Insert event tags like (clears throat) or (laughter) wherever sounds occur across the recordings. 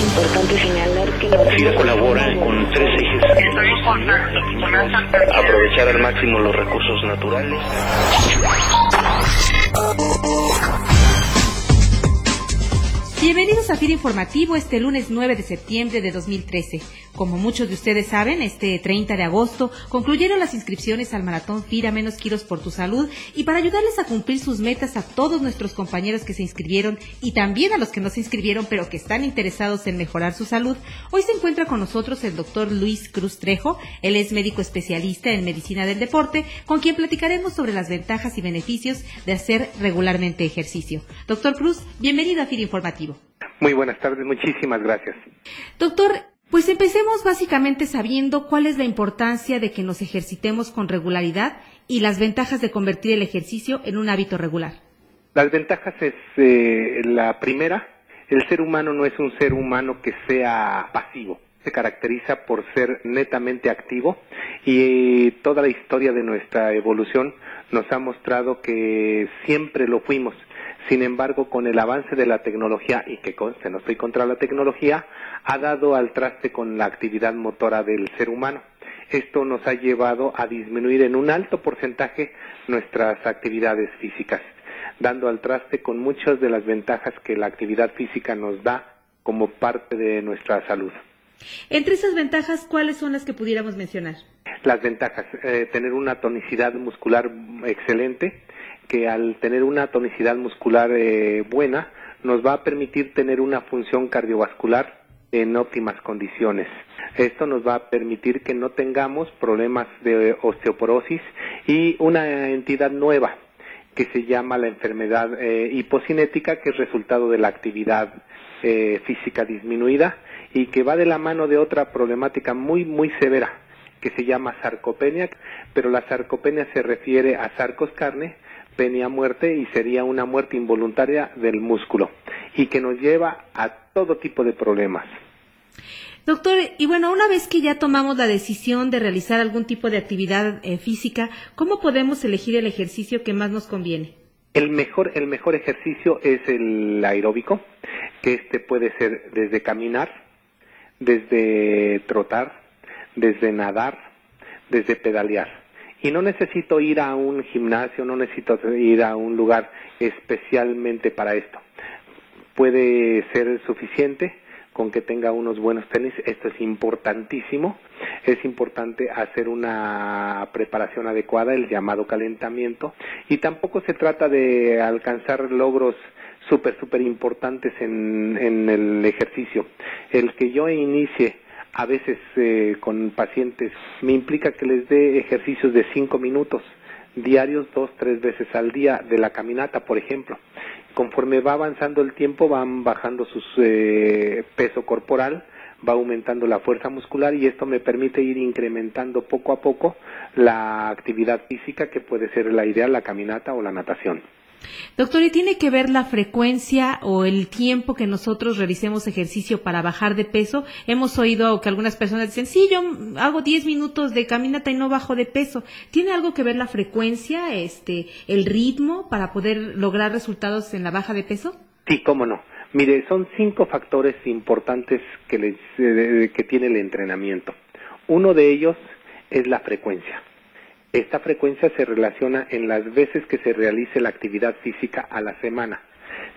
Importante señalar que la colabora con tres ejes. Aprovechar al máximo los recursos naturales. Bienvenidos a FIR Informativo este lunes 9 de septiembre de 2013. Como muchos de ustedes saben, este 30 de agosto concluyeron las inscripciones al Maratón FIRA Menos Kilos por tu Salud y para ayudarles a cumplir sus metas a todos nuestros compañeros que se inscribieron y también a los que no se inscribieron pero que están interesados en mejorar su salud, hoy se encuentra con nosotros el doctor Luis Cruz Trejo. Él es médico especialista en medicina del deporte, con quien platicaremos sobre las ventajas y beneficios de hacer regularmente ejercicio. Doctor Cruz, bienvenido a FIR Informativo. Muy buenas tardes, muchísimas gracias. Doctor, pues empecemos básicamente sabiendo cuál es la importancia de que nos ejercitemos con regularidad y las ventajas de convertir el ejercicio en un hábito regular. Las ventajas es eh, la primera, el ser humano no es un ser humano que sea pasivo, se caracteriza por ser netamente activo y toda la historia de nuestra evolución nos ha mostrado que siempre lo fuimos. Sin embargo, con el avance de la tecnología, y que conste, no estoy contra la tecnología, ha dado al traste con la actividad motora del ser humano. Esto nos ha llevado a disminuir en un alto porcentaje nuestras actividades físicas, dando al traste con muchas de las ventajas que la actividad física nos da como parte de nuestra salud. Entre esas ventajas, ¿cuáles son las que pudiéramos mencionar? Las ventajas, eh, tener una tonicidad muscular excelente, que al tener una tonicidad muscular eh, buena nos va a permitir tener una función cardiovascular en óptimas condiciones. Esto nos va a permitir que no tengamos problemas de osteoporosis y una entidad nueva que se llama la enfermedad eh, hipocinética, que es resultado de la actividad eh, física disminuida y que va de la mano de otra problemática muy, muy severa, que se llama sarcopenia, pero la sarcopenia se refiere a sarcos carne, penia muerte y sería una muerte involuntaria del músculo y que nos lleva a todo tipo de problemas. Doctor, y bueno, una vez que ya tomamos la decisión de realizar algún tipo de actividad eh, física, ¿cómo podemos elegir el ejercicio que más nos conviene? El mejor, el mejor ejercicio es el aeróbico, que este puede ser desde caminar, desde trotar, desde nadar, desde pedalear y no necesito ir a un gimnasio, no necesito ir a un lugar especialmente para esto. Puede ser suficiente con que tenga unos buenos tenis, esto es importantísimo, es importante hacer una preparación adecuada, el llamado calentamiento, y tampoco se trata de alcanzar logros súper, súper importantes en, en el ejercicio. El que yo inicie a veces eh, con pacientes me implica que les dé ejercicios de cinco minutos diarios dos, tres veces al día de la caminata, por ejemplo. Conforme va avanzando el tiempo, van bajando su eh, peso corporal, va aumentando la fuerza muscular y esto me permite ir incrementando poco a poco la actividad física que puede ser la ideal, la caminata o la natación. Doctor, ¿y tiene que ver la frecuencia o el tiempo que nosotros realicemos ejercicio para bajar de peso? Hemos oído que algunas personas dicen, sí, yo hago 10 minutos de caminata y no bajo de peso. ¿Tiene algo que ver la frecuencia, este, el ritmo para poder lograr resultados en la baja de peso? Sí, cómo no. Mire, son cinco factores importantes que, eh, que tiene el entrenamiento. Uno de ellos es la frecuencia. Esta frecuencia se relaciona en las veces que se realice la actividad física a la semana.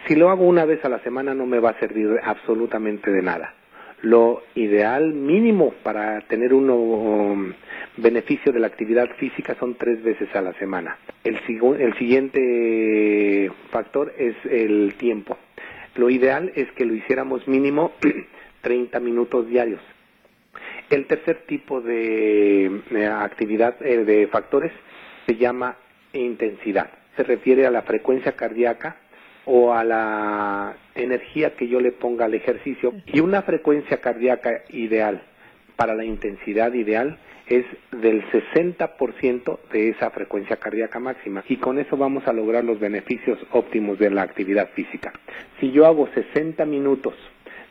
Si lo hago una vez a la semana no me va a servir absolutamente de nada. Lo ideal mínimo para tener un um, beneficio de la actividad física son tres veces a la semana. El, el siguiente factor es el tiempo. Lo ideal es que lo hiciéramos mínimo (clears throat) 30 minutos diarios. El tercer tipo de, actividad eh, de factores se llama intensidad. Se refiere a la frecuencia cardíaca o a la energía que yo le ponga al ejercicio. Y una frecuencia cardíaca ideal para la intensidad ideal es del 60% de esa frecuencia cardíaca máxima y con eso vamos a lograr los beneficios óptimos de la actividad física. Si yo hago 60 minutos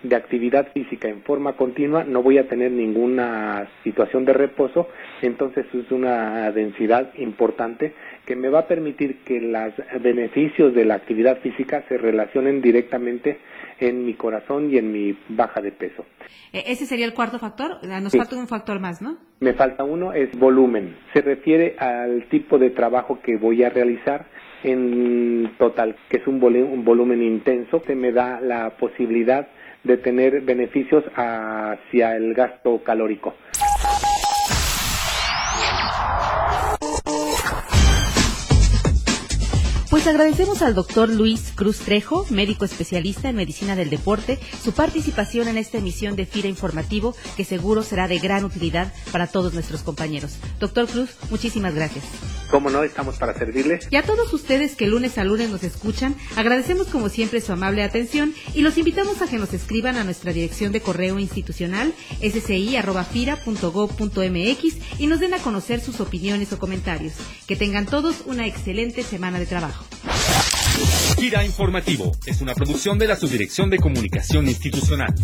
de actividad física en forma continua, no voy a tener ninguna situación de reposo, entonces es una densidad importante que me va a permitir que los beneficios de la actividad física se relacionen directamente en mi corazón y en mi baja de peso. E, ese sería el cuarto factor. Nos falta un factor más, ¿no? Me falta uno, es volumen. Se refiere al tipo de trabajo que voy a realizar en total, que es un, un volumen intenso, que me da la posibilidad de tener beneficios hacia el gasto calórico. Pues agradecemos al doctor Luis Cruz Trejo, médico especialista en medicina del deporte, su participación en esta emisión de FIRA Informativo, que seguro será de gran utilidad para todos nuestros compañeros. Doctor Cruz, muchísimas gracias. Como no, estamos para servirles. Y a todos ustedes que lunes a lunes nos escuchan, agradecemos como siempre su amable atención y los invitamos a que nos escriban a nuestra dirección de correo institucional sci.gov.mx y nos den a conocer sus opiniones o comentarios. Que tengan todos una excelente semana de trabajo. Gira Informativo es una producción de la Subdirección de Comunicación Institucional.